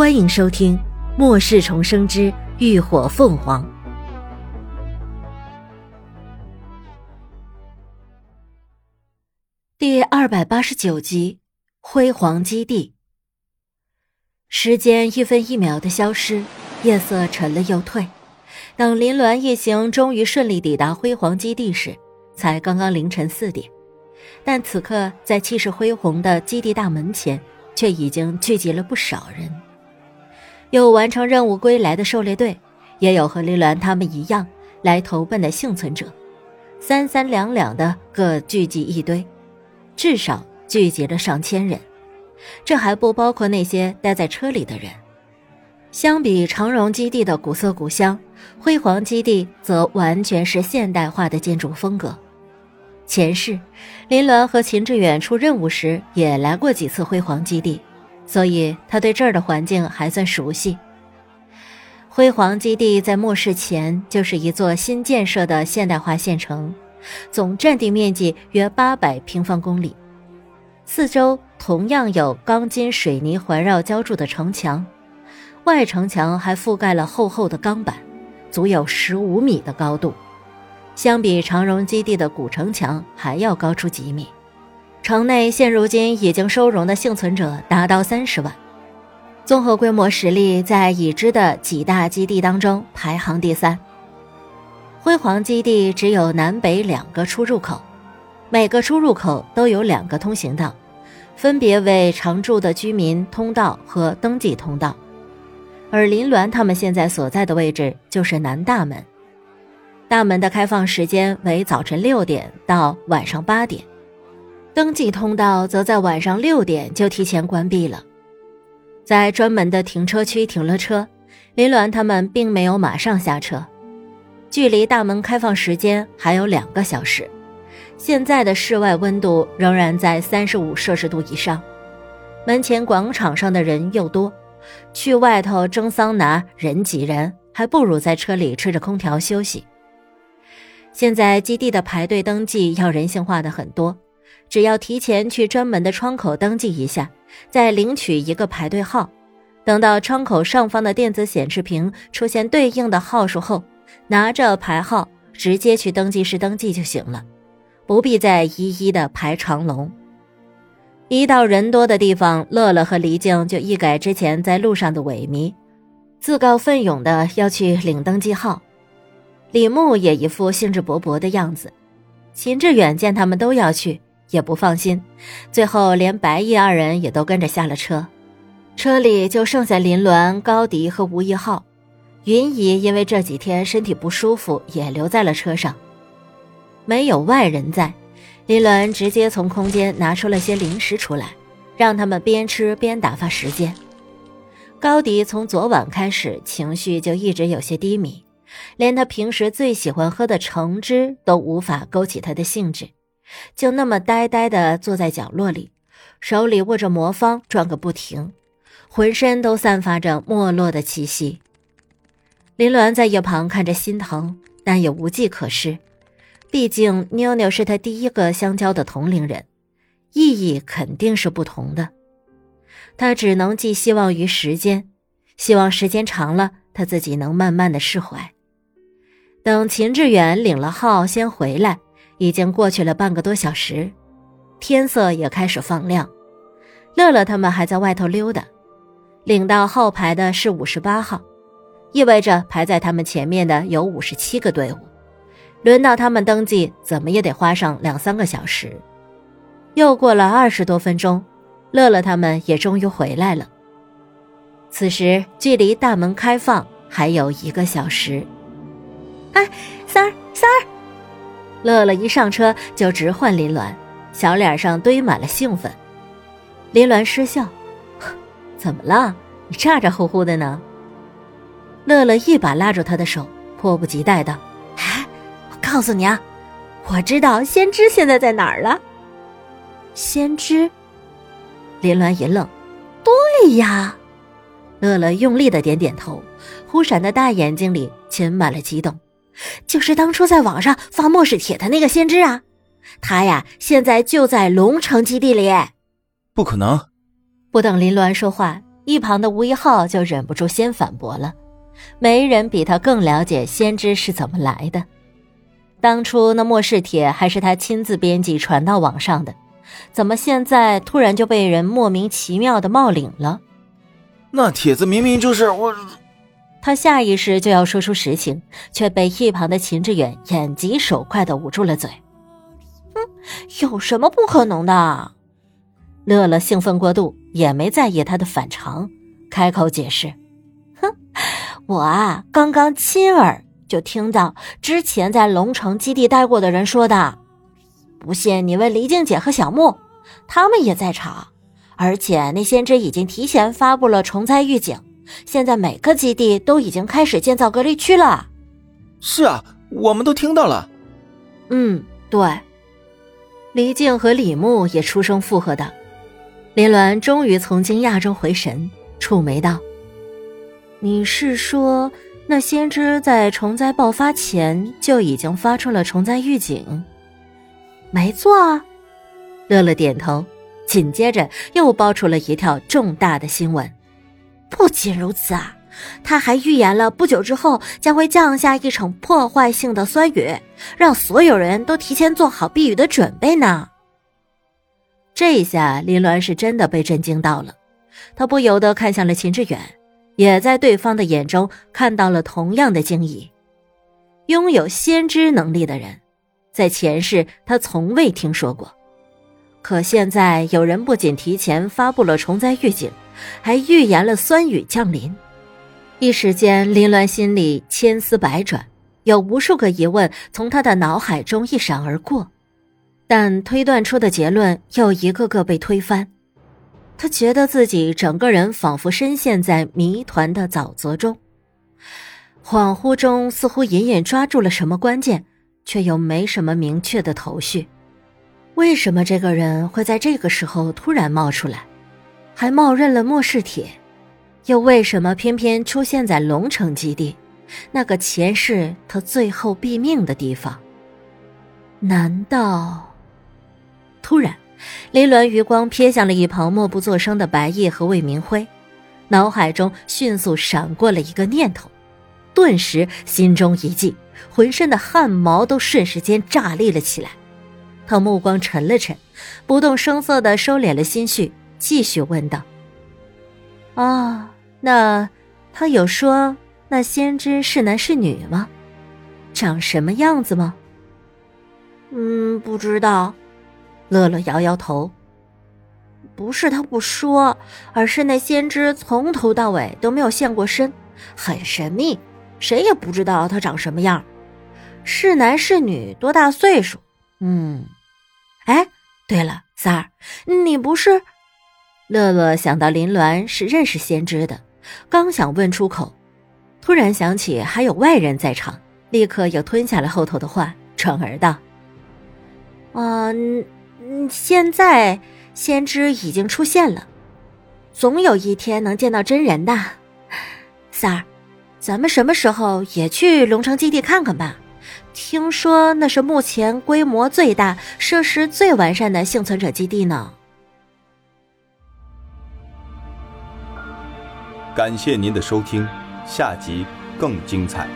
欢迎收听《末世重生之浴火凤凰》第二百八十九集《辉煌基地》。时间一分一秒的消失，夜色沉了又退。等林鸾一行终于顺利抵达辉煌基地时，才刚刚凌晨四点。但此刻，在气势恢宏的基地大门前，却已经聚集了不少人。有完成任务归来的狩猎队，也有和林鸾他们一样来投奔的幸存者，三三两两的各聚集一堆，至少聚集了上千人。这还不包括那些待在车里的人。相比长荣基地的古色古香，辉煌基地则完全是现代化的建筑风格。前世，林鸾和秦志远出任务时也来过几次辉煌基地，所以他对这儿的环境还算熟悉。辉煌基地在末世前就是一座新建设的现代化县城，总占地面积约八百平方公里，四周同样有钢筋水泥环绕浇筑的城墙，外城墙还覆盖了厚厚的钢板，足有十五米的高度。相比长荣基地的古城墙还要高出几米，城内现如今已经收容的幸存者达到三十万，综合规模实力在已知的几大基地当中排行第三。辉煌基地只有南北两个出入口，每个出入口都有两个通行道，分别为常住的居民通道和登记通道，而林鸾他们现在所在的位置就是南大门。大门的开放时间为早晨六点到晚上八点，登记通道则在晚上六点就提前关闭了。在专门的停车区停了车，林鸾他们并没有马上下车。距离大门开放时间还有两个小时，现在的室外温度仍然在三十五摄氏度以上。门前广场上的人又多，去外头蒸桑拿人挤人，还不如在车里吹着空调休息。现在基地的排队登记要人性化的很多，只要提前去专门的窗口登记一下，再领取一个排队号，等到窗口上方的电子显示屏出现对应的号数后，拿着牌号直接去登记室登记就行了，不必再一一的排长龙。一到人多的地方，乐乐和黎静就一改之前在路上的萎靡，自告奋勇的要去领登记号。李牧也一副兴致勃勃的样子，秦志远见他们都要去，也不放心，最后连白毅二人也都跟着下了车，车里就剩下林鸾、高迪和吴一浩，云姨因为这几天身体不舒服，也留在了车上。没有外人在，林鸾直接从空间拿出了些零食出来，让他们边吃边打发时间。高迪从昨晚开始情绪就一直有些低迷。连他平时最喜欢喝的橙汁都无法勾起他的兴致，就那么呆呆地坐在角落里，手里握着魔方转个不停，浑身都散发着没落的气息。林鸾在一旁看着心疼，但也无计可施，毕竟妞妞是他第一个相交的同龄人，意义肯定是不同的。他只能寄希望于时间，希望时间长了，他自己能慢慢的释怀。等秦志远领了号先回来，已经过去了半个多小时，天色也开始放亮。乐乐他们还在外头溜达。领到号牌的是五十八号，意味着排在他们前面的有五十七个队伍。轮到他们登记，怎么也得花上两三个小时。又过了二十多分钟，乐乐他们也终于回来了。此时距离大门开放还有一个小时。哎，三儿，三儿！乐乐一上车就直唤林鸾，小脸上堆满了兴奋。林鸾失笑：“怎么了？你咋咋呼呼的呢？”乐乐一把拉住他的手，迫不及待道：“哎，我告诉你啊，我知道先知现在在哪儿了。”先知？林鸾一愣：“对呀！”乐乐用力的点点头，忽闪的大眼睛里噙满了激动。就是当初在网上发末世帖的那个先知啊，他呀现在就在龙城基地里。不可能！不等林鸾说话，一旁的吴一浩就忍不住先反驳了：“没人比他更了解先知是怎么来的。当初那末世帖还是他亲自编辑传到网上的，怎么现在突然就被人莫名其妙的冒领了？那帖子明明就是我……”他下意识就要说出实情，却被一旁的秦志远眼疾手快的捂住了嘴。“哼，有什么不可能的？”乐乐兴奋过度，也没在意他的反常，开口解释：“哼，我啊，刚刚亲耳就听到之前在龙城基地待过的人说的。不信你问黎静姐和小木，他们也在场。而且那先知已经提前发布了虫灾预警，现在每个基地都已经开始建造隔离区了。是啊，我们都听到了。嗯，对。黎静和李牧也出声附和道。”林鸾终于从惊讶中回神，蹙眉道：“你是说，那先知在虫灾爆发前就已经发出了虫灾预警？”“没错啊。”乐乐点头，紧接着又爆出了一条重大的新闻。不仅如此啊，他还预言了不久之后将会降下一场破坏性的酸雨，让所有人都提前做好避雨的准备呢。这下林鸾是真的被震惊到了，他不由得看向了秦志远，也在对方的眼中看到了同样的惊疑。拥有先知能力的人，在前世他从未听说过，可现在有人不仅提前发布了虫灾预警，还预言了酸雨降临。一时间，林鸾心里千丝百转，有无数个疑问从他的脑海中一闪而过。但推断出的结论又一个个被推翻，他觉得自己整个人仿佛深陷在谜团的沼泽中，恍惚中似乎隐隐抓住了什么关键，却又没什么明确的头绪。为什么这个人会在这个时候突然冒出来，还冒认了末世铁？又为什么偏偏出现在龙城基地，那个前世他最后毙命的地方？难道？突然，林鸾余光瞥向了一旁默不作声的白夜和魏明辉，脑海中迅速闪过了一个念头，顿时心中一悸，浑身的汗毛都瞬时间炸裂了起来。他目光沉了沉，不动声色的收敛了心绪，继续问道：“啊，那他有说那先知是男是女吗？长什么样子吗？”“嗯，不知道。”乐乐摇摇头，不是他不说，而是那先知从头到尾都没有现过身，很神秘，谁也不知道他长什么样，是男是女，多大岁数？嗯，哎，对了，三儿，你不是？乐乐想到林鸾是认识先知的，刚想问出口，突然想起还有外人在场，立刻又吞下了后头的话，转而道：“嗯。”，现在先知已经出现了，总有一天能见到真人的。三儿，咱们什么时候也去龙城基地看看吧？听说那是目前规模最大、设施最完善的幸存者基地呢。感谢您的收听，下集更精彩。